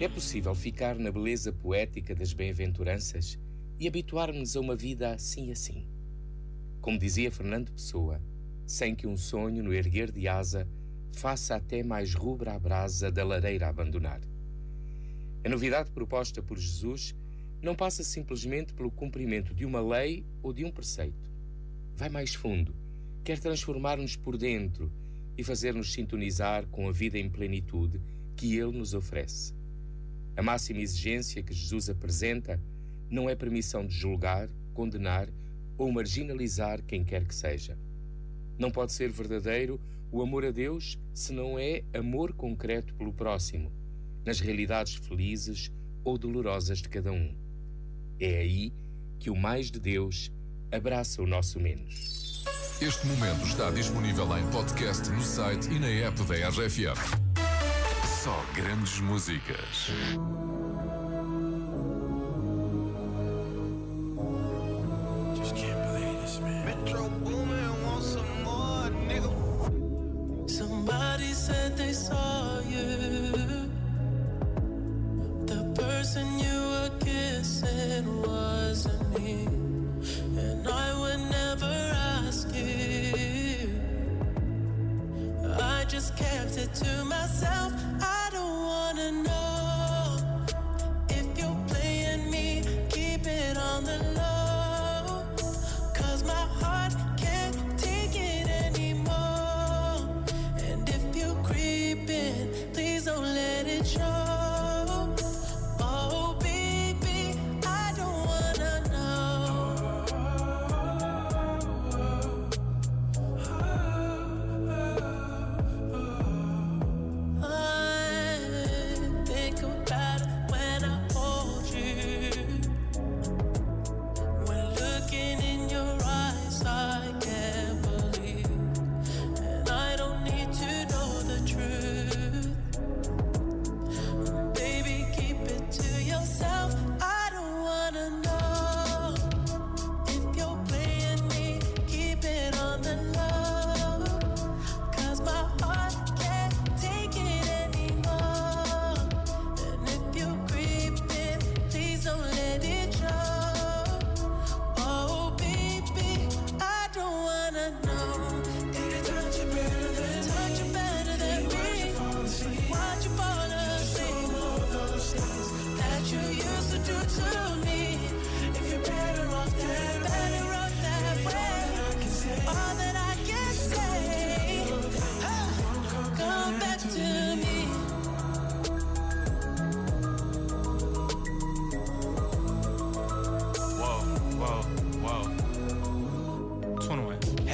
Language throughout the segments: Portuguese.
É possível ficar na beleza poética das bem-aventuranças e habituar-nos a uma vida assim assim. Como dizia Fernando Pessoa, sem que um sonho no erguer de asa faça até mais rubra a brasa da lareira a abandonar. A novidade proposta por Jesus não passa simplesmente pelo cumprimento de uma lei ou de um preceito. Vai mais fundo, quer transformar-nos por dentro e fazer-nos sintonizar com a vida em plenitude que Ele nos oferece. A máxima exigência que Jesus apresenta não é permissão de julgar, condenar ou marginalizar quem quer que seja. Não pode ser verdadeiro o amor a Deus se não é amor concreto pelo próximo, nas realidades felizes ou dolorosas de cada um. É aí que o mais de Deus abraça o nosso menos. Este momento está disponível em podcast no site e na app da RFM. Só grandes músicas. Just can't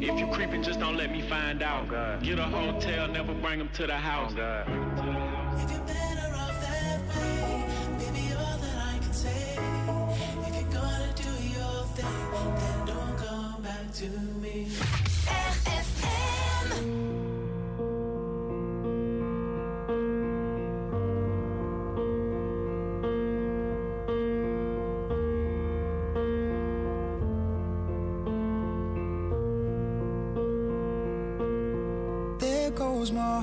If you creeping, just don't let me find out. Oh, Get a hotel, never bring them to the house. Oh, close my heart.